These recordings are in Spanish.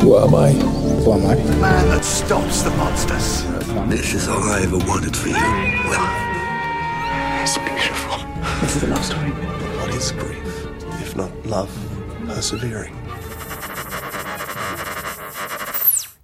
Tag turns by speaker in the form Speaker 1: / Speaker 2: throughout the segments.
Speaker 1: Who am I?
Speaker 2: Who am I?
Speaker 3: The man that stops the monsters.
Speaker 4: This is all I ever wanted for you.
Speaker 3: Well, It's beautiful.
Speaker 2: This is a love story.
Speaker 4: What is grief, if not love persevering?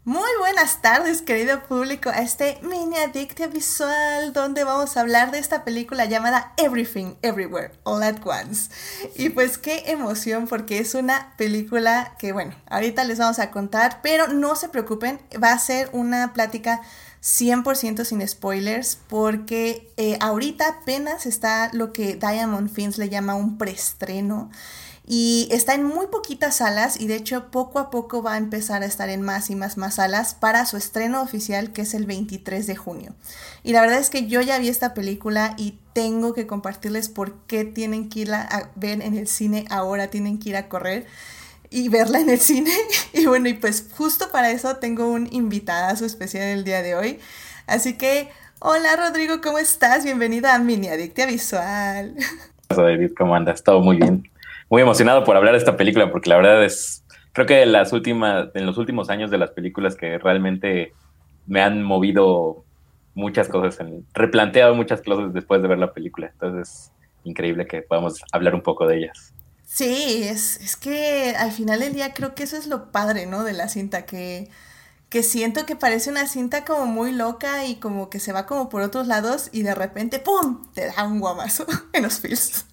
Speaker 5: Muy buenas tardes, querido público, a este mini adictia visual donde vamos a hablar de esta película llamada Everything, Everywhere, All at Once. Y pues qué emoción porque es una película que, bueno, ahorita les vamos a contar, pero no se preocupen, va a ser una plática 100% sin spoilers porque eh, ahorita apenas está lo que Diamond Films le llama un preestreno y está en muy poquitas salas y de hecho poco a poco va a empezar a estar en más y más más salas para su estreno oficial que es el 23 de junio. Y la verdad es que yo ya vi esta película y tengo que compartirles por qué tienen que ir a ver en el cine ahora, tienen que ir a correr y verla en el cine. Y bueno, y pues justo para eso tengo un invitadazo especial el día de hoy. Así que, hola Rodrigo, ¿cómo estás? Bienvenida a Mini Adictia Visual.
Speaker 6: Hola David, ¿cómo andas? Todo muy bien muy emocionado por hablar de esta película porque la verdad es, creo que las últimas, en los últimos años de las películas que realmente me han movido muchas cosas, en, replanteado muchas cosas después de ver la película. Entonces es increíble que podamos hablar un poco de ellas.
Speaker 5: Sí, es, es que al final del día creo que eso es lo padre, ¿no? De la cinta, que, que siento que parece una cinta como muy loca y como que se va como por otros lados y de repente, ¡pum!, te da un guamazo en los films.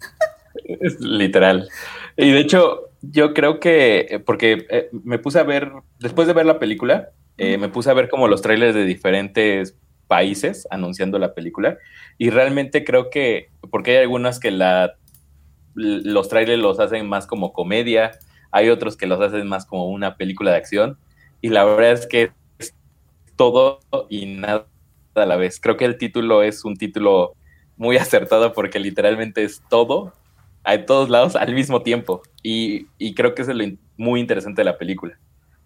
Speaker 6: Es literal. Y de hecho, yo creo que, eh, porque eh, me puse a ver, después de ver la película, eh, me puse a ver como los trailers de diferentes países anunciando la película. Y realmente creo que, porque hay algunas que la, los trailers los hacen más como comedia, hay otros que los hacen más como una película de acción. Y la verdad es que es todo y nada a la vez. Creo que el título es un título muy acertado porque literalmente es todo a todos lados al mismo tiempo. Y, y creo que es lo muy interesante de la película.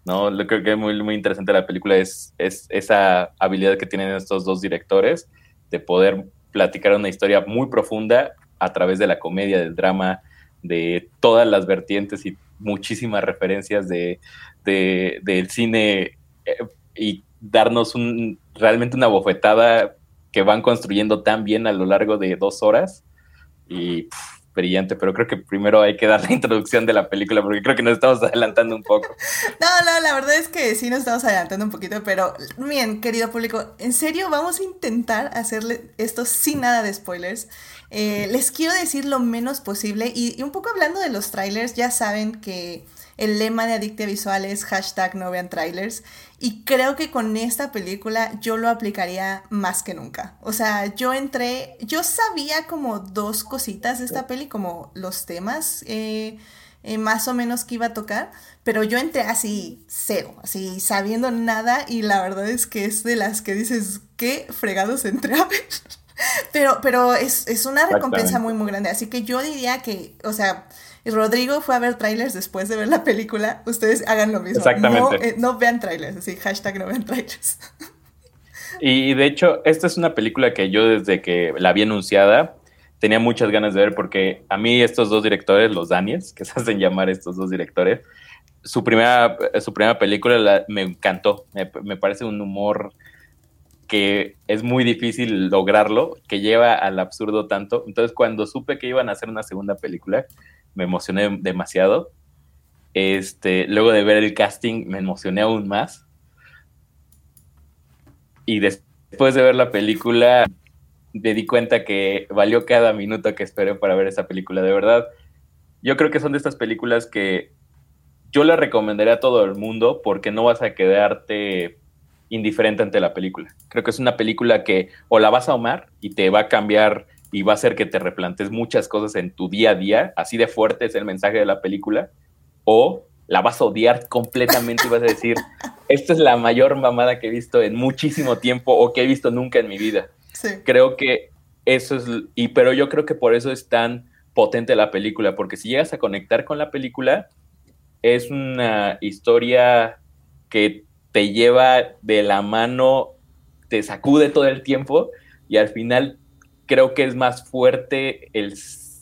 Speaker 6: ¿no? Lo creo que es muy, muy interesante de la película es, es esa habilidad que tienen estos dos directores de poder platicar una historia muy profunda a través de la comedia, del drama, de todas las vertientes y muchísimas referencias de, de del cine eh, y darnos un, realmente una bofetada que van construyendo tan bien a lo largo de dos horas y brillante, pero creo que primero hay que dar la introducción de la película porque creo que nos estamos adelantando un poco.
Speaker 5: No, no, la verdad es que sí nos estamos adelantando un poquito, pero bien, querido público, en serio vamos a intentar hacerle esto sin nada de spoilers. Eh, les quiero decir lo menos posible y, y un poco hablando de los trailers, ya saben que el lema de Adictia Visual es hashtag no vean trailers. Y creo que con esta película yo lo aplicaría más que nunca. O sea, yo entré, yo sabía como dos cositas de esta peli, como los temas eh, eh, más o menos que iba a tocar, pero yo entré así cero, así sabiendo nada y la verdad es que es de las que dices, qué fregados entré a ver. Pero, pero es, es una recompensa muy, muy grande. Así que yo diría que, o sea, Rodrigo fue a ver trailers después de ver la película, ustedes hagan lo mismo.
Speaker 6: Exactamente.
Speaker 5: No, eh, vean trailers, así, hashtag no vean trailers.
Speaker 6: Y de hecho, esta es una película que yo desde que la vi anunciada tenía muchas ganas de ver porque a mí estos dos directores, los Daniels, que se hacen llamar estos dos directores, su primera, su primera película me encantó. Me, me, parece un humor que es muy difícil lograrlo, que lleva al absurdo tanto. Entonces, cuando supe que iban a hacer una segunda película, me emocioné demasiado. Este, luego de ver el casting me emocioné aún más. Y después de ver la película me di cuenta que valió cada minuto que esperé para ver esa película. De verdad, yo creo que son de estas películas que yo le recomendaría a todo el mundo porque no vas a quedarte indiferente ante la película. Creo que es una película que o la vas a amar y te va a cambiar y va a hacer que te replantes muchas cosas en tu día a día, así de fuerte es el mensaje de la película, o la vas a odiar completamente y vas a decir, esta es la mayor mamada que he visto en muchísimo tiempo o que he visto nunca en mi vida. Creo que eso es, y pero yo creo que por eso es tan potente la película, porque si llegas a conectar con la película, es una historia que te lleva de la mano, te sacude todo el tiempo y al final creo que es más fuerte el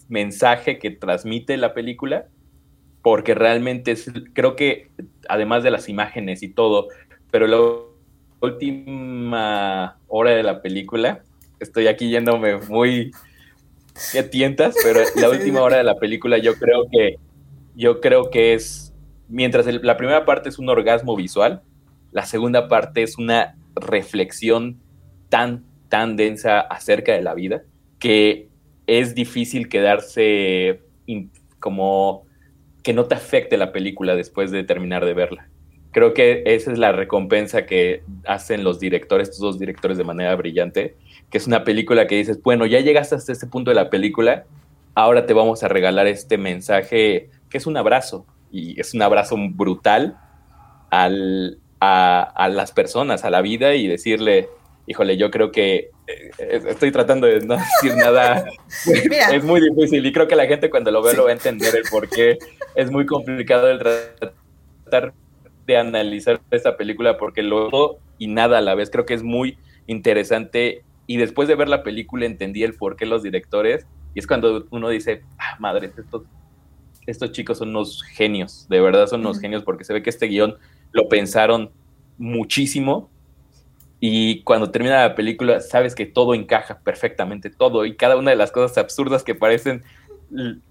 Speaker 6: mensaje que transmite la película porque realmente es, creo que además de las imágenes y todo, pero la última hora de la película, estoy aquí yéndome muy que tientas, pero la última hora de la película yo creo que yo creo que es mientras la primera parte es un orgasmo visual, la segunda parte es una reflexión tan tan densa acerca de la vida que es difícil quedarse como que no te afecte la película después de terminar de verla. Creo que esa es la recompensa que hacen los directores, estos dos directores de manera brillante, que es una película que dices, bueno, ya llegaste hasta este punto de la película, ahora te vamos a regalar este mensaje que es un abrazo, y es un abrazo brutal al, a, a las personas, a la vida, y decirle, híjole, yo creo que eh, estoy tratando de no decir nada. Es muy difícil y creo que la gente cuando lo ve lo va a entender el por qué es muy complicado el tratar de analizar esta película porque lo y nada a la vez. Creo que es muy interesante y después de ver la película entendí el por qué los directores y es cuando uno dice, ah, madre, estos, estos chicos son unos genios, de verdad son unos genios porque se ve que este guion lo pensaron muchísimo y cuando termina la película sabes que todo encaja perfectamente, todo y cada una de las cosas absurdas que parecen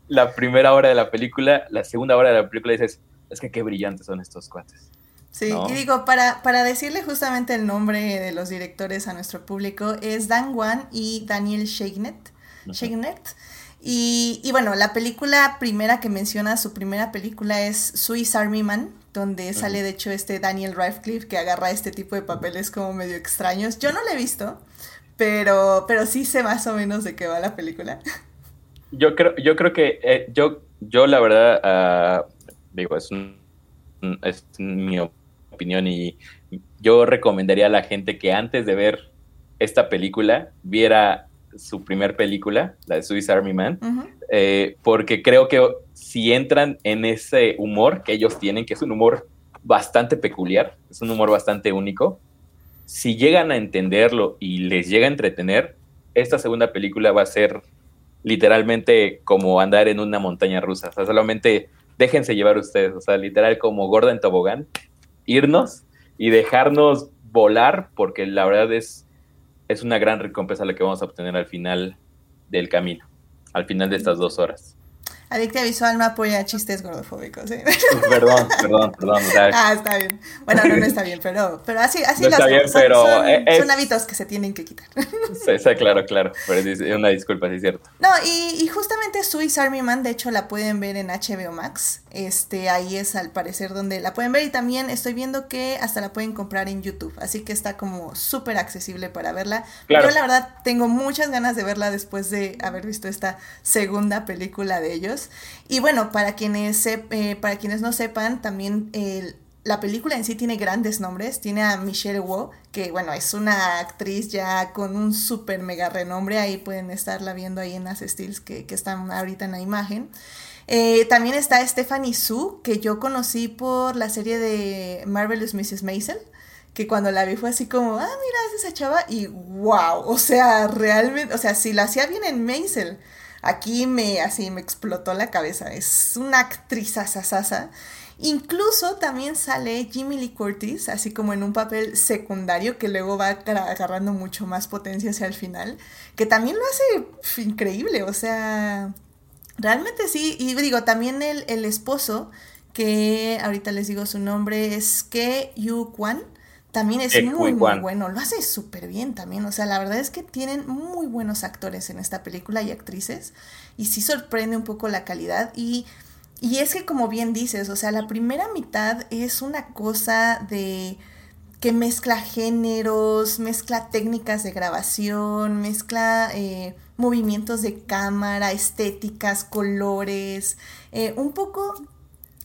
Speaker 6: la primera hora de la película, la segunda hora de la película dices, es que qué brillantes son estos cuates.
Speaker 5: Sí, y digo, para, para decirle justamente el nombre de los directores a nuestro público, es Dan Wan y Daniel Sheiknet. Y, y, bueno, la película primera que menciona, su primera película es Swiss Army Man, donde sale de hecho este Daniel Radcliffe que agarra este tipo de papeles como medio extraños. Yo no la he visto, pero, pero sí sé más o menos de qué va la película.
Speaker 6: Yo creo, yo creo que eh, yo, yo la verdad, ah, digo, es, es mi opinión y yo recomendaría a la gente que antes de ver esta película viera su primer película, la de Swiss Army Man, eh, porque creo que si entran en ese humor que ellos tienen, que es un humor bastante peculiar, es un humor bastante único, si llegan a entenderlo y les llega a entretener, esta segunda película va a ser literalmente como andar en una montaña rusa. O sea, solamente déjense llevar ustedes, o sea, literal como gorda en tobogán, irnos y dejarnos volar, porque la verdad es, es una gran recompensa la que vamos a obtener al final del camino al final de estas dos horas.
Speaker 5: Adicta Visual no apoya chistes gordofóbicos. ¿eh?
Speaker 6: Perdón, perdón, perdón.
Speaker 5: ah, está bien. Bueno, no, no está bien, pero, pero así, así
Speaker 6: no está bien, son, pero
Speaker 5: son, hábitos que se tienen que quitar.
Speaker 6: Sí, sí, claro, claro. Pero es una disculpa, sí es cierto.
Speaker 5: No, y, y, justamente Swiss Army Man, de hecho, la pueden ver en HBO Max. Este, ahí es al parecer donde la pueden ver. Y también estoy viendo que hasta la pueden comprar en YouTube. Así que está como súper accesible para verla. Yo la verdad tengo muchas ganas de verla después de haber visto esta segunda película de ellos. Y bueno, para quienes, eh, para quienes no sepan, también la película en sí tiene grandes nombres. Tiene a Michelle Wu, que bueno, es una actriz ya con un súper mega renombre. Ahí pueden estarla viendo ahí en las stills que, están ahorita en la imagen. Eh, también está Stephanie Su, que yo conocí por la serie de Marvelous Mrs. Maisel que cuando la vi fue así como, ah, mira, es esa chava, y wow, o sea, realmente, o sea, si la hacía bien en Maisel, Aquí me, así me explotó la cabeza. Es una actriz asasasa. Incluso también sale Jimmy Lee Curtis, así como en un papel secundario que luego va agarrando mucho más potencia hacia el final, que también lo hace increíble, o sea, realmente sí. Y digo, también el, el esposo, que ahorita les digo su nombre, es Ke Yu Kwan también es muy, muy bueno. Lo hace súper bien también. O sea, la verdad es que tienen muy buenos actores en esta película y actrices. Y sí sorprende un poco la calidad. Y, y es que, como bien dices, o sea, la primera mitad es una cosa de que mezcla géneros, mezcla técnicas de grabación, mezcla eh, movimientos de cámara, estéticas, colores, eh, un poco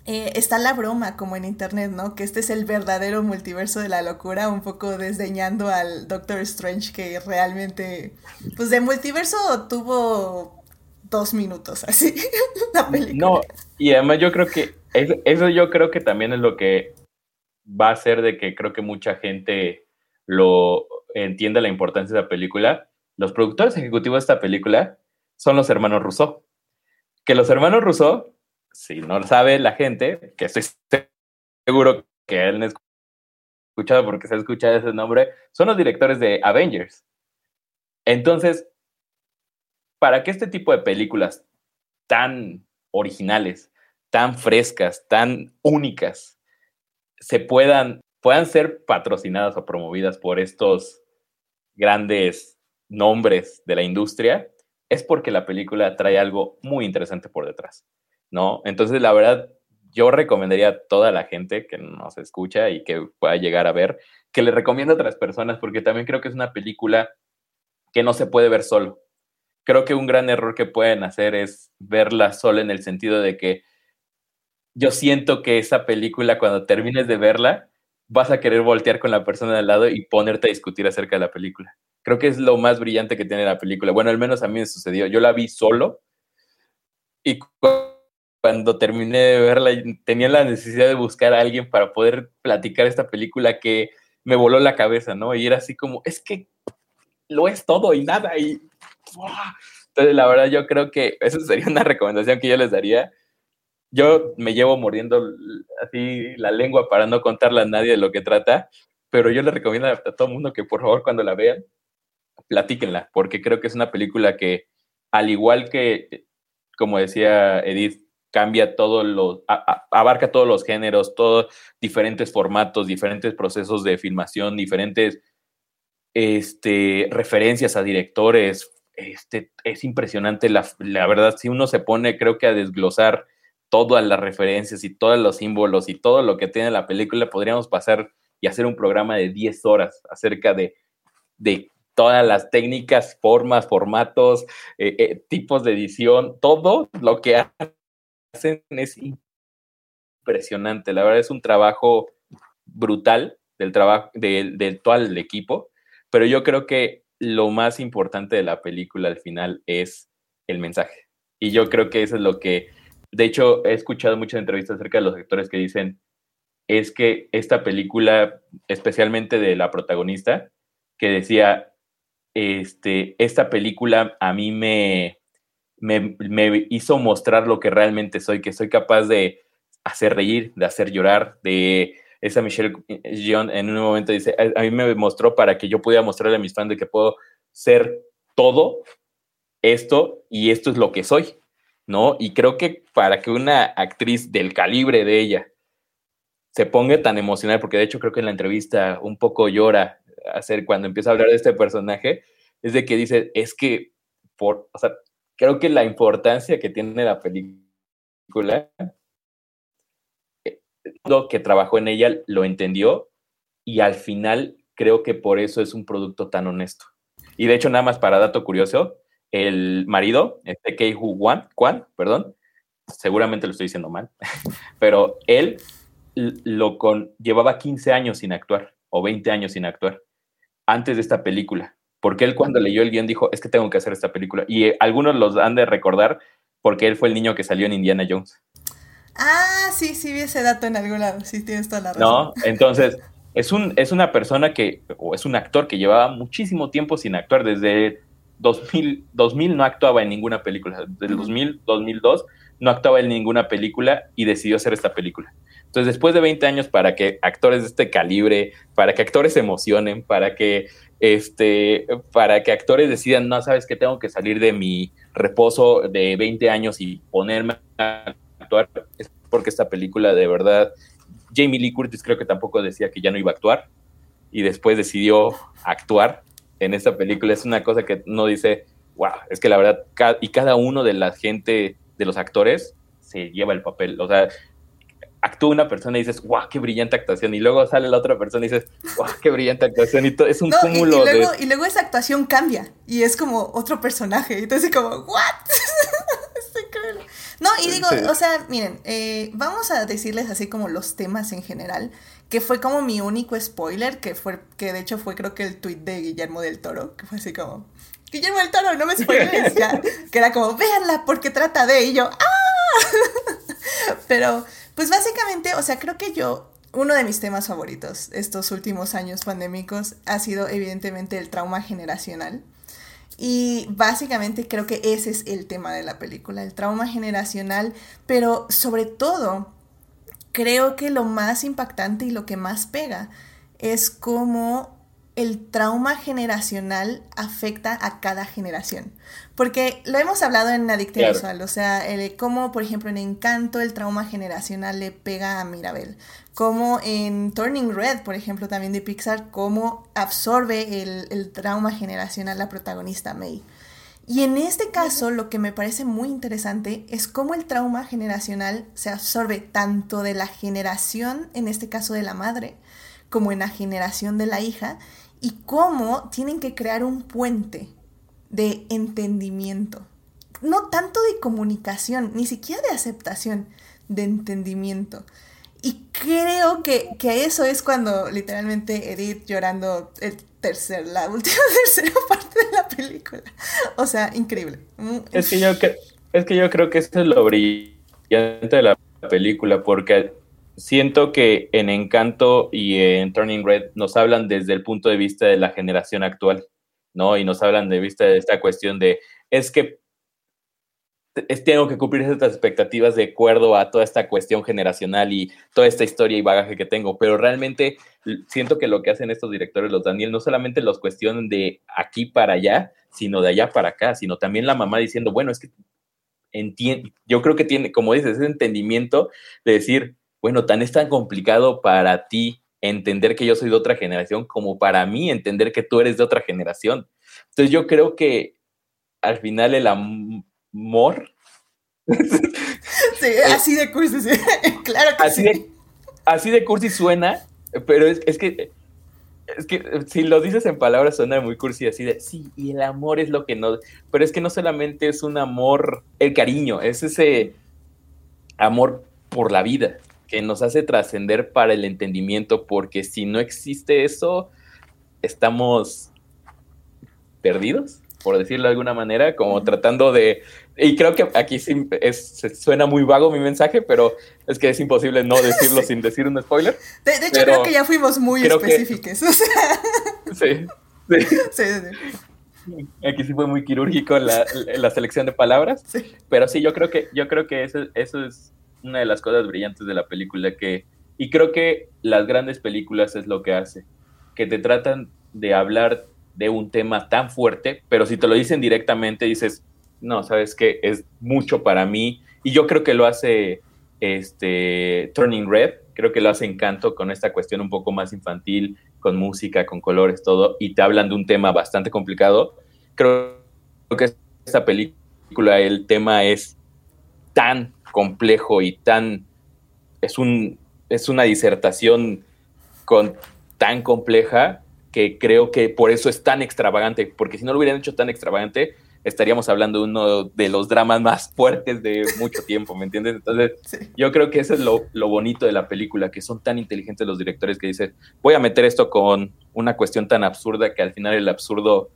Speaker 5: eh, está la broma como en internet, ¿no? Que este es el verdadero multiverso de la locura, un poco desdeñando al Doctor Strange que realmente, pues de multiverso tuvo dos minutos así la película.
Speaker 6: No, y además yo creo que eso yo creo que también es lo que va a hacer de que creo que mucha gente lo entienda la importancia de la película. Los productores ejecutivos de esta película son los hermanos Rousseau. Que los hermanos Rousseau si no lo sabe la gente, que estoy seguro que él no ha escuchado porque se ha escuchado ese nombre, son los directores de Avengers. Entonces, para que este tipo de películas tan originales, tan frescas, tan únicas, se puedan, puedan ser patrocinadas o promovidas por estos grandes nombres de la industria, es porque la película trae algo muy interesante por detrás, ¿no? Entonces, la verdad, yo recomendaría a toda la gente que nos escucha y que pueda llegar a ver, que le recomienda a otras personas, porque también creo que es una película que no se puede ver solo. Creo que un gran error que pueden hacer es verla sola en el sentido de que yo siento que esa película, cuando termines de verla, vas a querer voltear con la persona de al lado y ponerte a discutir acerca de la película. Creo que es lo más brillante que tiene la película. Bueno, al menos a mí me sucedió. Yo la vi solo y cuando terminé de verla tenía la necesidad de buscar a alguien para poder platicar esta película que me voló la cabeza, ¿no? Y era así como, es que lo es todo y nada. Y entonces, la verdad, yo creo que esa sería una recomendación que yo les daría. Yo me llevo mordiendo así la lengua para no contarle a nadie de lo que trata, pero yo le recomiendo a todo el mundo que por favor cuando la vean, platíquenla, porque creo que es una película que, al igual que, como decía Edith, cambia todo lo, abarca todos los géneros, todos diferentes formatos, diferentes procesos de filmación, diferentes este, referencias a directores. Este, es impresionante, la, la verdad, si uno se pone, creo que a desglosar todas las referencias y todos los símbolos y todo lo que tiene la película, podríamos pasar y hacer un programa de 10 horas acerca de, de todas las técnicas, formas, formatos, eh, eh, tipos de edición, todo lo que hacen es impresionante. La verdad es un trabajo brutal del trabajo del, del todo el equipo, pero yo creo que lo más importante de la película al final es el mensaje. Y yo creo que eso es lo que, de hecho, he escuchado muchas entrevistas acerca de los actores que dicen, es que esta película, especialmente de la protagonista, que decía, este, esta película a mí me, me, me, hizo mostrar lo que realmente soy, que soy capaz de hacer reír, de hacer llorar, de esa Michelle John en un momento dice, a, a, mí me mostró para que yo pudiera mostrarle a mis fans de que puedo ser todo esto y esto es lo que soy, ¿no? Y creo que para que una actriz del calibre de ella se ponga tan emocional, porque de hecho creo que en la entrevista un poco llora hacer cuando empieza a hablar de este personaje, es de que dice, es que, por, o sea, creo que la importancia que tiene la película, eh, lo que trabajó en ella lo entendió y al final creo que por eso es un producto tan honesto. Y de hecho, nada más para dato curioso, el marido, este Kei Hu Wan, Kwan, perdón, seguramente lo estoy diciendo mal, pero él lo con, llevaba 15 años sin actuar o 20 años sin actuar antes de esta película. Porque él cuando leyó el guion dijo, es que tengo que hacer esta película. Y eh, algunos los han de recordar porque él fue el niño que salió en Indiana Jones.
Speaker 5: Ah, sí, sí vi ese dato en algún lado. Sí, tienes toda la razón.
Speaker 6: No, entonces es, un, es una persona que, o es un actor que llevaba muchísimo tiempo sin actuar. Desde 2000, 2000 no actuaba en ninguna película. Desde 2000, 2002 no actuaba en ninguna película y decidió hacer esta película. Entonces, después de 20 años, para que actores de este calibre, para que actores se emocionen, para que, este, para que actores decidan, no, sabes que tengo que salir de mi reposo de 20 años y ponerme a actuar, es porque esta película de verdad, Jamie Lee Curtis creo que tampoco decía que ya no iba a actuar y después decidió actuar en esta película. Es una cosa que no dice, wow, es que la verdad, y cada uno de la gente, de los actores, se lleva el papel. O sea, actúa una persona y dices, guau, qué brillante actuación. Y luego sale la otra persona y dices, guau, qué brillante actuación. Y todo, es un no, cúmulo
Speaker 5: y, y, luego,
Speaker 6: de...
Speaker 5: y luego esa actuación cambia y es como otro personaje. Entonces, como, ¿what? es increíble. No, y digo, sí. o sea, miren, eh, vamos a decirles así como los temas en general, que fue como mi único spoiler, que fue, que de hecho fue creo que el tweet de Guillermo del Toro, que fue así como, Guillermo del Toro, no me spoiles ya, que era como, véanla porque trata de, y yo, ¡ah! Pero, pues básicamente, o sea, creo que yo, uno de mis temas favoritos estos últimos años pandémicos ha sido evidentemente el trauma generacional. Y básicamente creo que ese es el tema de la película, el trauma generacional, pero sobre todo creo que lo más impactante y lo que más pega es cómo el trauma generacional afecta a cada generación. Porque lo hemos hablado en Adictiva Visual, o sea, el, cómo, por ejemplo, en Encanto el trauma generacional le pega a Mirabel. Como en Turning Red, por ejemplo, también de Pixar, cómo absorbe el, el trauma generacional la protagonista May. Y en este caso, lo que me parece muy interesante es cómo el trauma generacional se absorbe tanto de la generación, en este caso de la madre, como en la generación de la hija, y cómo tienen que crear un puente de entendimiento. No tanto de comunicación, ni siquiera de aceptación, de entendimiento. Y creo que, eso es cuando literalmente Edith llorando el tercer, la última tercera parte de la película. O sea, increíble.
Speaker 6: Es que yo, es que yo creo que eso es lo brillante de la película, porque siento que en Encanto y en Turning Red nos hablan desde el punto de vista de la generación actual, ¿no? Y nos hablan de vista de esta cuestión de, es que es, tengo que cumplir estas expectativas de acuerdo a toda esta cuestión generacional y toda esta historia y bagaje que tengo, pero realmente siento que lo que hacen estos directores, los Daniel, no solamente los cuestionan de aquí para allá, sino de allá para acá, sino también la mamá diciendo, bueno, es que yo creo que tiene, como dices, ese entendimiento de decir, bueno, tan es tan complicado para ti entender que yo soy de otra generación como para mí entender que tú eres de otra generación. Entonces yo creo que al final el amor...
Speaker 5: Sí, así de cursi, sí. claro que
Speaker 6: así
Speaker 5: sí.
Speaker 6: De, así de cursi suena, pero es, es que es que si lo dices en palabras suena muy cursi, así de, sí, y el amor es lo que no, pero es que no solamente es un amor, el cariño, es ese amor por la vida, que nos hace trascender para el entendimiento, porque si no existe eso, estamos perdidos, por decirlo de alguna manera, como tratando de... Y creo que aquí sí es, suena muy vago mi mensaje, pero es que es imposible no decirlo sin decir un spoiler.
Speaker 5: De, hecho, creo que ya fuimos muy específicos.
Speaker 6: Sí, sí. Aquí sí fue muy quirúrgico la, la selección de palabras, pero sí, yo creo que, yo creo que eso, eso es una de las cosas brillantes de la película que, y creo que las grandes películas es lo que hace, que te tratan de hablar de un tema tan fuerte, pero si te lo dicen directamente dices, no, sabes que es mucho para mí, y yo creo que lo hace este Turning Red, creo que lo hace Encanto con esta cuestión un poco más infantil, con música, con colores, todo, y te hablan de un tema bastante complicado. Creo que esta película, el tema es tan complejo y tan... Es, un, es una disertación con, tan compleja que creo que por eso es tan extravagante, porque si no lo hubieran hecho tan extravagante, estaríamos hablando de uno de los dramas más fuertes de mucho tiempo, ¿me entiendes? Entonces, yo creo que eso es lo, lo, bonito de la película, que son tan inteligentes los directores que dicen, voy a meter esto con una cuestión tan absurda que al final el absurdo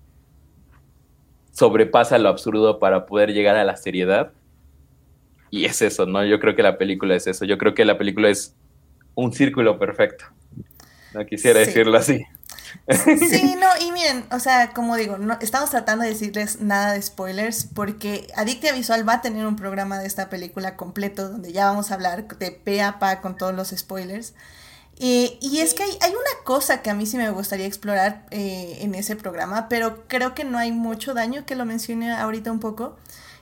Speaker 6: sobrepasa lo absurdo para poder llegar a la seriedad y es eso, ¿no? Yo creo que la película es eso. Yo creo que la película es un círculo perfecto. No quisiera decirlo así.
Speaker 5: Sí, no, y miren, o sea, como digo, no, estamos tratando de decirles nada de spoilers porque Adictia Visual va a tener un programa de esta película completo donde ya vamos a hablar de pe a pa con todos los spoilers. y es que hay, hay, una cosa que a mí sí me gustaría explorar eh, en ese programa, pero creo que no hay mucho daño que lo mencione ahorita un poco.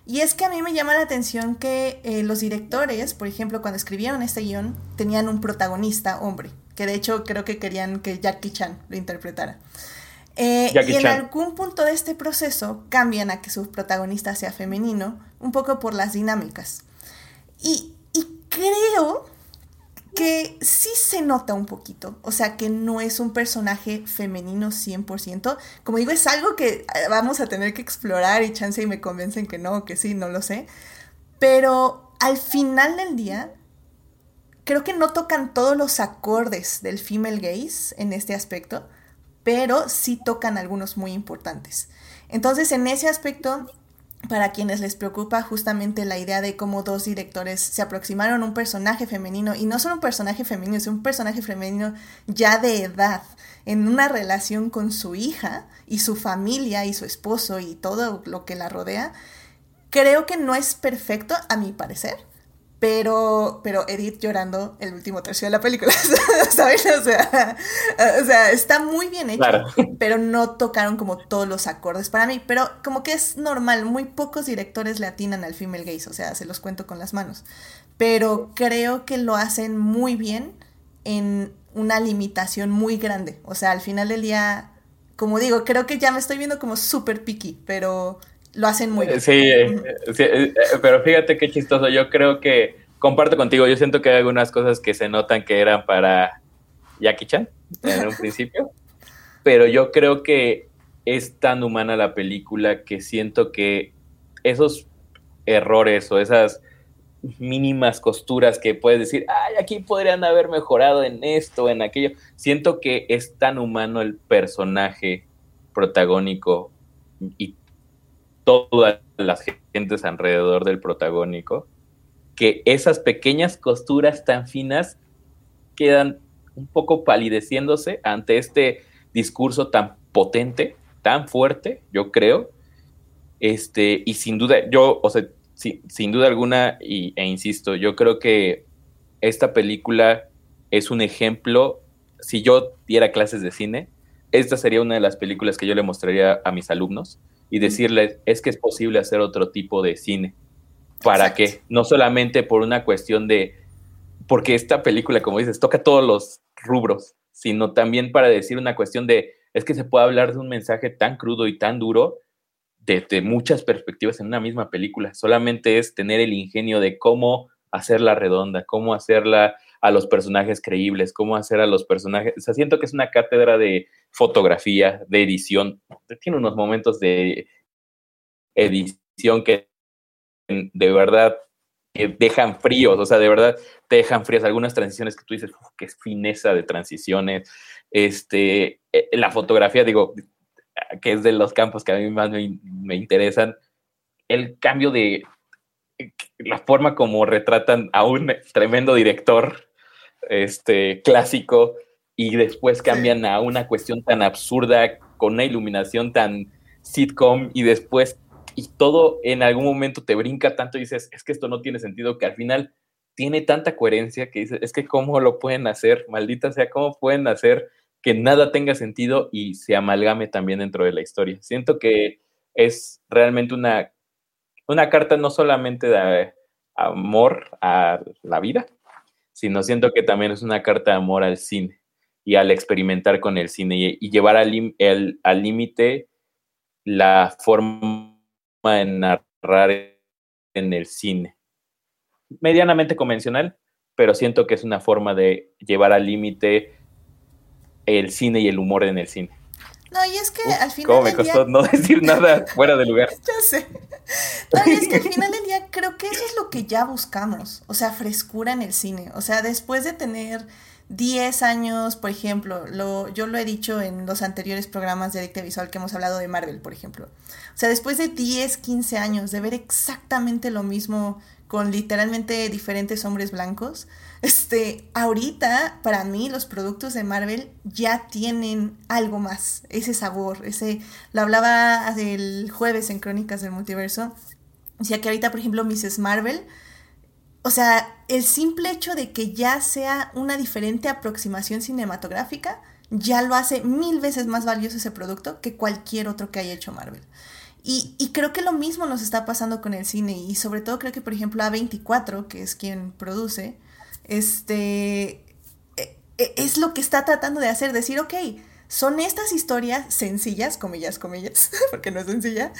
Speaker 5: Y es que a mí me llama la atención que eh, los directores, por ejemplo, cuando escribieron este guion, tenían un protagonista hombre, que de hecho creo que querían que Jackie Chan lo interpretara. Eh, y en algún punto de este proceso cambian a que su protagonista sea femenino, un poco por las dinámicas. Y, y creo que sí se nota un poquito, o sea que no es un personaje femenino 100%, como digo, es algo que eh, vamos a tener que explorar y chance y me convencen que no, que sí, no lo sé, pero al final del día creo que no tocan todos los acordes del female gaze en este aspecto, pero sí tocan algunos muy importantes. Entonces en ese aspecto para quienes les preocupa justamente la idea de cómo dos directores se aproximaron a un personaje femenino, y no solo un personaje femenino, sino un personaje femenino ya de edad, en una relación con su hija y su familia y su esposo y todo lo que la rodea, creo que no es perfecto, a mi parecer, pero, pero Edith llorando el último tercio de la película, ¿sabes? O sea, o sea, está muy bien hecho, pero no tocaron como todos los acordes para mí, pero como que es normal, muy pocos directores le atinan al female gaze, o sea, se los cuento con las manos, pero creo que lo hacen muy bien en una limitación muy grande, o sea, al final del día, como digo, creo que ya me estoy viendo como súper picky, pero lo hacen muy bien.
Speaker 6: Sí, eh, eh, pero fíjate qué chistoso. Yo creo que comparto contigo. Yo siento que hay algunas cosas que se notan que eran para Jackie Chan en un principio, pero yo creo que es tan humana la película que siento que esos errores o esas mínimas costuras que puedes decir, ay, aquí podrían haber mejorado en esto, en aquello. Siento que es tan humano el personaje protagónico y todas las gentes alrededor del protagónico, que esas pequeñas costuras tan finas quedan un poco palideciéndose ante este discurso tan potente, tan fuerte, yo creo. Este, y sin duda, yo, o sea, sin duda alguna, y, e insisto, yo creo que esta película es un ejemplo. Si yo diera clases de cine, esta sería una de las películas que yo le mostraría a mis alumnos y decirles, es que es posible hacer otro tipo de cine. ¿Para qué? No solamente por una cuestión de, porque esta película, como dices, toca todos los rubros, sino también para decir una cuestión de, es que se puede hablar de un mensaje tan crudo y tan duro desde muchas perspectivas en una misma película. Solamente es tener el ingenio de cómo hacerla redonda, cómo hacerla a los personajes creíbles, cómo hacer a los personajes. O sea, siento que es una cátedra de fotografía, de edición. Tiene unos momentos de edición que de verdad dejan fríos, o sea, de verdad te dejan fríos. Algunas transiciones que tú dices, qué fineza de transiciones. Este, eh, la fotografía, digo, que es de los campos que a mí más me, me interesan. El cambio de la forma como retratan a un tremendo director este, clásico y después cambian a una cuestión tan absurda con una iluminación tan sitcom y después y todo en algún momento te brinca tanto y dices, es que esto no tiene sentido, que al final tiene tanta coherencia que dices, es que cómo lo pueden hacer, maldita sea, cómo pueden hacer que nada tenga sentido y se amalgame también dentro de la historia. Siento que es realmente una, una carta no solamente de amor a la vida, sino siento que también es una carta de amor al cine y al experimentar con el cine y, llevar al límite la forma de narrar en el cine. Medianamente convencional, pero siento que es una forma de llevar al límite el cine y el humor en el cine.
Speaker 5: No, y es que al final.
Speaker 6: ¿Cómo me costó no decir nada fuera de lugar?
Speaker 5: ya sé. No, y es que al final del día creo que eso es lo que ya buscamos. O sea, frescura en el cine. O sea, después de tener 10 años, por ejemplo, lo, yo lo he dicho en los anteriores programas de Adicta Visual que hemos hablado de Marvel, por ejemplo. O sea, después de 10, 15 años de ver exactamente lo mismo con literalmente diferentes hombres blancos, este, ahorita para mí los productos de Marvel ya tienen algo más, ese sabor, ese, lo hablaba el jueves en Crónicas del Multiverso, decía que ahorita, por ejemplo, Mrs. Marvel, o sea, el simple hecho de que ya sea una diferente aproximación cinematográfica, ya lo hace mil veces más valioso ese producto que cualquier otro que haya hecho Marvel. Y, creo que lo mismo nos está pasando con el cine y sobre todo creo que por ejemplo A24, que es quien produce, este, e, e, es lo que está tratando de hacer, decir, ok, son estas historias sencillas, comillas, comillas, porque no es sencilla,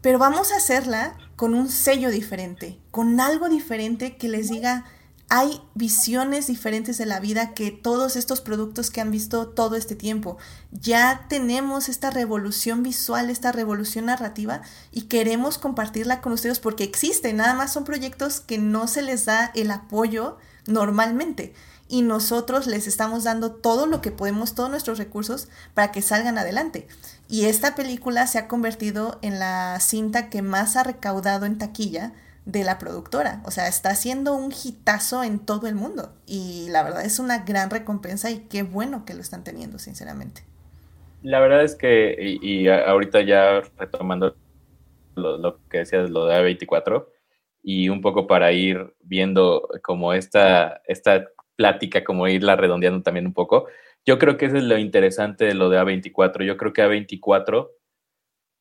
Speaker 5: pero vamos a hacerla con un sello diferente, con algo diferente que les diga, hay visiones diferentes de la vida que todos estos productos que han visto todo este tiempo. Ya tenemos esta revolución visual, esta revolución narrativa y queremos compartirla con ustedes porque existe, nada más son proyectos que no se les da el apoyo normalmente. y nosotros les estamos dando todo lo que podemos, todos nuestros recursos para que salgan adelante. Y esta película se ha convertido en la cinta que más ha recaudado en taquilla de la productora. O sea, está haciendo un hitazo en todo el mundo. Y la verdad es una gran recompensa y qué bueno que lo están teniendo, sinceramente.
Speaker 6: La verdad es que, y, ahorita ya retomando lo, que decías, lo de A24, y un poco para ir viendo como esta, esta plática, como irla redondeando también un poco, yo creo que eso es lo interesante de lo de A24. Yo creo que A24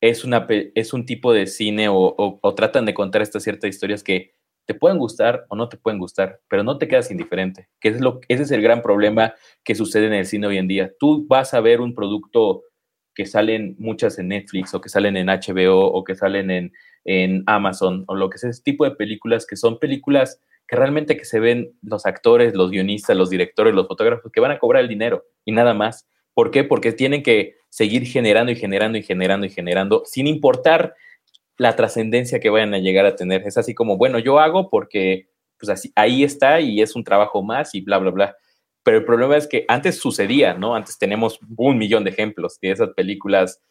Speaker 6: es, una, es un tipo de cine o, tratan de contar estas ciertas historias que te pueden gustar o no te pueden gustar, pero no te quedas indiferente, que es lo, ese es el gran problema que sucede en el cine hoy en día. Tú vas a ver un producto que salen muchas en Netflix o que salen en HBO o que salen en, en Amazon o lo que sea, ese tipo de películas que son películas que realmente que se ven los actores, los guionistas, los directores, los fotógrafos que van a cobrar el dinero y nada más. ¿Por qué? Porque tienen que seguir generando y generando y generando y generando sin importar la trascendencia que vayan a llegar a tener. Es así como, bueno, yo hago porque pues así, ahí está y es un trabajo más y bla, bla, bla. Pero el problema es que antes sucedía, ¿no? Antes tenemos un millón de ejemplos de esas películas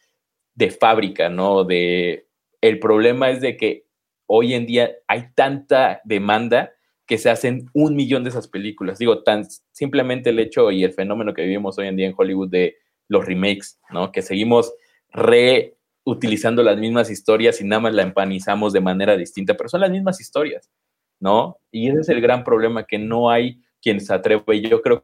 Speaker 6: de fábrica, ¿no? De el problema es de que hoy en día hay tanta demanda que se hacen un millón de esas películas. Digo, tan simplemente el hecho y el fenómeno que vivimos hoy en día en Hollywood de los remakes, ¿no? Que seguimos reutilizando las mismas historias y nada más la empanizamos de manera distinta, pero son las mismas historias, ¿no? Y ese es el gran problema, que no hay quien se atreva. Y yo creo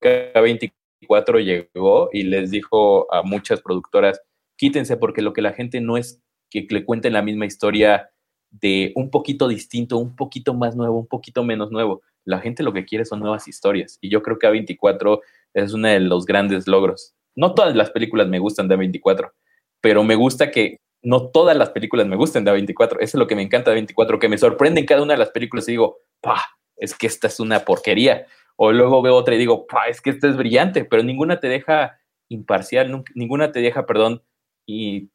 Speaker 6: que A24 llegó y les dijo a muchas productoras, quítense porque lo que la gente no es que le cuenten la misma historia de un poquito distinto, un poquito más nuevo, un poquito menos nuevo. La gente lo que quiere son nuevas historias y yo creo que A24 es uno de los grandes logros. No todas las películas me gustan de A24, pero me gusta que no todas las películas me gusten de A24. Eso es lo que me encanta de A24, que me sorprende en cada una de las películas y digo, pa, es que esta es una porquería. O luego veo otra y digo, pa, es que esta es brillante, pero ninguna te deja imparcial, ninguna te deja, perdón, y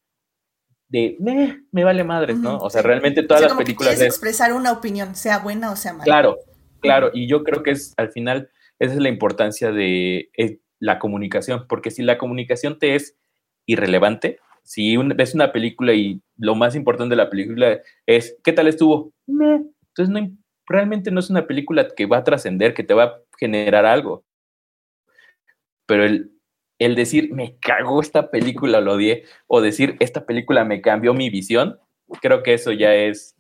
Speaker 6: de me vale madre, ¿no? O sea, realmente todas las películas.
Speaker 5: Que expresar una opinión, sea buena o sea mala.
Speaker 6: Claro, claro. Y yo creo que es al final, esa es la importancia de eh, la comunicación, porque si la comunicación te es irrelevante, si ves una película y lo más importante de la película es ¿qué tal estuvo? Entonces no, realmente no es una película que va a trascender, que te va a generar algo. Pero el, el decir, me cagó esta película, lo odié, o decir, esta película me cambió mi visión, creo que eso ya es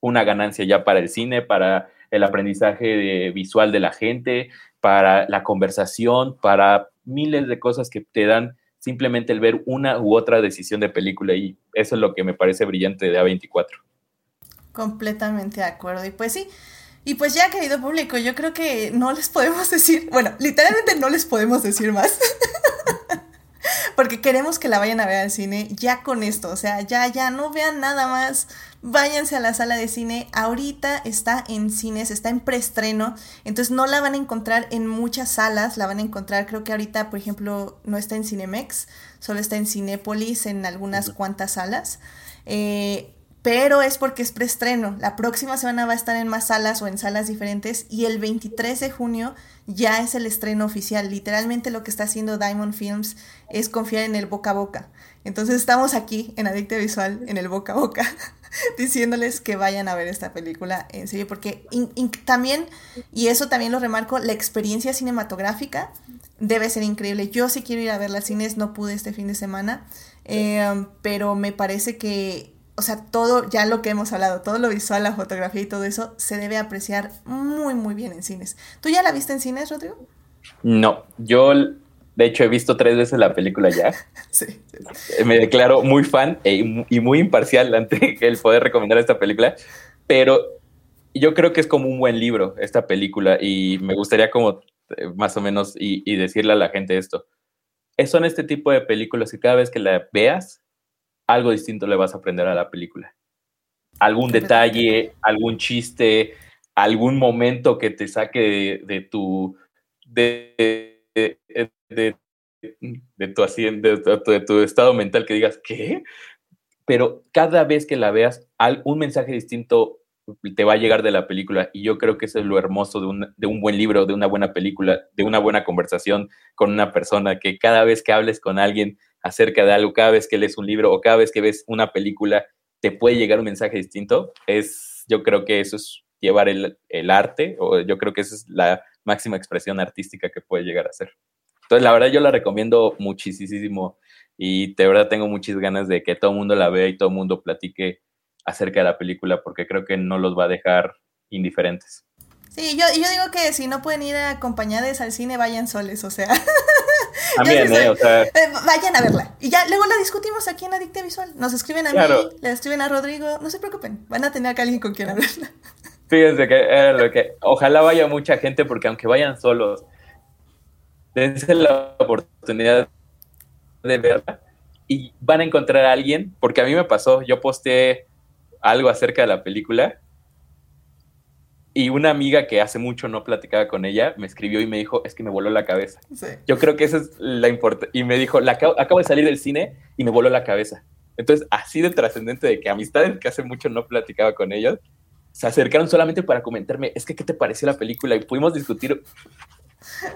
Speaker 6: una ganancia ya para el cine, para el aprendizaje visual de la gente, para la conversación, para miles de cosas que te dan simplemente el ver una u otra decisión de película y eso es lo que me parece brillante de A24.
Speaker 5: Completamente de acuerdo. Y pues sí, y pues ya, querido público, yo creo que no les podemos decir, bueno, literalmente no les podemos decir más. Porque queremos que la vayan a ver al cine ya con esto, o sea, ya, ya, no vean nada más, váyanse a la sala de cine, ahorita está en cines, está en preestreno, entonces no la van a encontrar en muchas salas, la van a encontrar, creo que ahorita, por ejemplo, no está en Cinemex, solo está en Cinépolis, en algunas cuantas salas. Eh, pero es porque es preestreno. La próxima semana va a estar en más salas o en salas diferentes y el 23 de junio ya es el estreno oficial. Literalmente lo que está haciendo Diamond Films es confiar en el boca a boca. Entonces estamos aquí en Adicta Visual, en el boca a boca, diciéndoles que vayan a ver esta película en serio, porque también, y eso también lo remarco, la experiencia cinematográfica debe ser increíble. Yo sí quiero ir a ver las cines, no pude este fin de semana, eh, pero me parece que o sea, todo, ya lo que hemos hablado, todo lo visual, la fotografía y todo eso, se debe apreciar muy, muy bien en cines. ¿Tú ya la viste en cines, Rodrigo?
Speaker 6: No, yo de hecho he visto tres veces la película ya. sí. Me declaro muy fan e, y muy imparcial ante el poder recomendar esta película, pero yo creo que es como un buen libro esta película y me gustaría como eh, más o menos y, y decirle a la gente esto. Son este tipo de películas que cada vez que la veas algo distinto le vas a aprender a la película. Algún detalle, algún chiste, algún momento que te saque de, tu de, de, tu de, tu estado mental que digas, ¿qué? Pero cada vez que la veas, un mensaje distinto te va a llegar de la película. Y yo creo que eso es lo hermoso de un, de un buen libro, de una buena película, de una buena conversación con una persona, que cada vez que hables con alguien acerca de algo, cada vez que lees un libro o cada vez que ves una película, te puede llegar un mensaje distinto. Es, yo creo que eso es llevar el, el arte, o yo creo que esa es la máxima expresión artística que puede llegar a ser. Entonces, la verdad, yo la recomiendo muchísimo y de verdad tengo muchas ganas de que todo el mundo la vea y todo el mundo platique acerca de la película porque creo que no los va a dejar indiferentes.
Speaker 5: Sí, yo, yo digo que si no pueden ir acompañados al cine, vayan soles, o sea.
Speaker 6: También, ¿eh? O sea... Eh,
Speaker 5: vayan a verla. Y ya luego la discutimos aquí en Adicta Visual. Nos escriben a mí, le escriben a Rodrigo. No se preocupen, van a tener a alguien con quien hablarla.
Speaker 6: Fíjense que era lo que. Ojalá vaya mucha gente, porque aunque vayan solos, dense la oportunidad de verla y van a encontrar a alguien, porque a mí me pasó, yo posteé algo acerca de la película y una amiga que hace mucho no platicaba con ella me escribió y me dijo, es que me voló la cabeza. Yo creo que esa es la importancia. Y me dijo, la acabo, acabo de salir del cine y me voló la cabeza. Entonces, así de trascendente de que amistades que hace mucho no platicaba con ellos, se acercaron solamente para comentarme, es que, ¿qué te pareció la película? Y pudimos discutir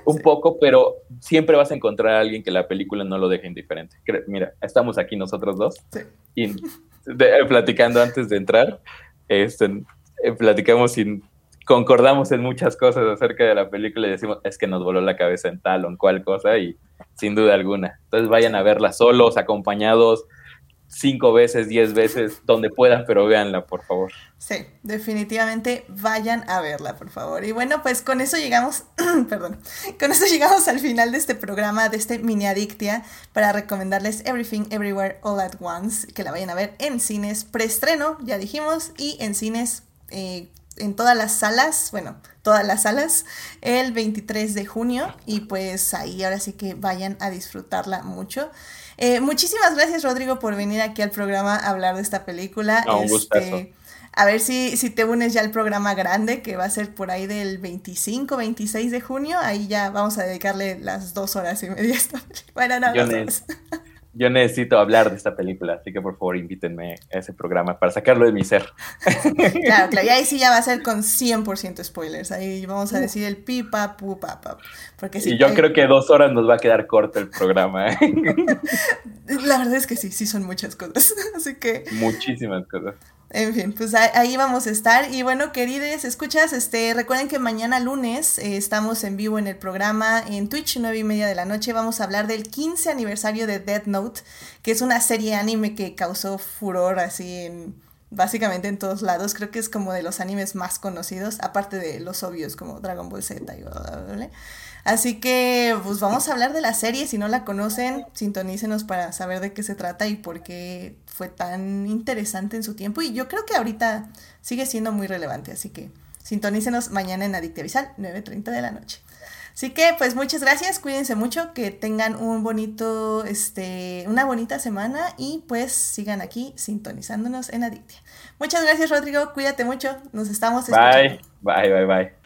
Speaker 6: un poco, pero siempre vas a encontrar a alguien que la película no lo deje indiferente. Mira, estamos aquí nosotros dos y platicando antes de entrar, este, platicamos y concordamos en muchas cosas acerca de la película y decimos, es que nos voló la cabeza en tal o en cual cosa y sin duda alguna. Entonces vayan a verla solos, acompañados, cinco veces, diez veces, donde puedan, pero véanla, por favor.
Speaker 5: Sí, definitivamente vayan a verla, por favor. Y bueno, pues con eso llegamos, perdón, con eso llegamos al final de este programa, de este mini adictia, para recomendarles Everything Everywhere All at Once, que la vayan a ver en cines preestreno, ya dijimos, y en cines eh, en todas las salas, bueno, todas las salas, el 23 de junio, y pues ahí ahora sí que vayan a disfrutarla mucho. Eh, muchísimas gracias, Rodrigo, por venir aquí al programa a hablar de esta película.
Speaker 6: un este,
Speaker 5: a ver si, si te unes ya al programa grande, que va a ser por ahí del 25, 26 de junio. Ahí ya vamos a dedicarle las dos horas y media. Bueno, no,
Speaker 6: yo necesito hablar de esta película, así que por favor invítenme a ese programa para sacarlo de mi ser.
Speaker 5: Claro, claro, y ahí sí ya va a ser con 100% spoilers, ahí vamos a decir el pipa, pupa,
Speaker 6: y yo creo que dos horas nos va a quedar corto el programa. ¿eh?
Speaker 5: La verdad es que sí, sí son muchas cosas, así que...
Speaker 6: Muchísimas cosas.
Speaker 5: En fin, pues ahí vamos a estar. Y bueno, queridos, escuchas, este, recuerden que mañana lunes eh, estamos en vivo en el programa en Twitch, nueve y media de la noche. Vamos a hablar del 15 aniversario de Dead Note, que es una serie anime que causó furor así en básicamente en todos lados. Creo que es como de los animes más conocidos, aparte de los obvios como Dragon Ball Z y bla, Así que, pues vamos a hablar de la serie. Si no la conocen, sintonícenos para saber de qué se trata y por qué fue tan interesante en su tiempo. Y yo creo que ahorita sigue siendo muy relevante. Así que sintonícenos mañana en Adicte Visual, 9.30 de la noche. Así que, pues muchas gracias, cuídense mucho, que tengan un bonito, este, una bonita semana y pues sigan aquí sintonizándonos en Adictia. Muchas gracias, Rodrigo, cuídate mucho, nos estamos
Speaker 6: escuchando. Bye, bye, bye, bye.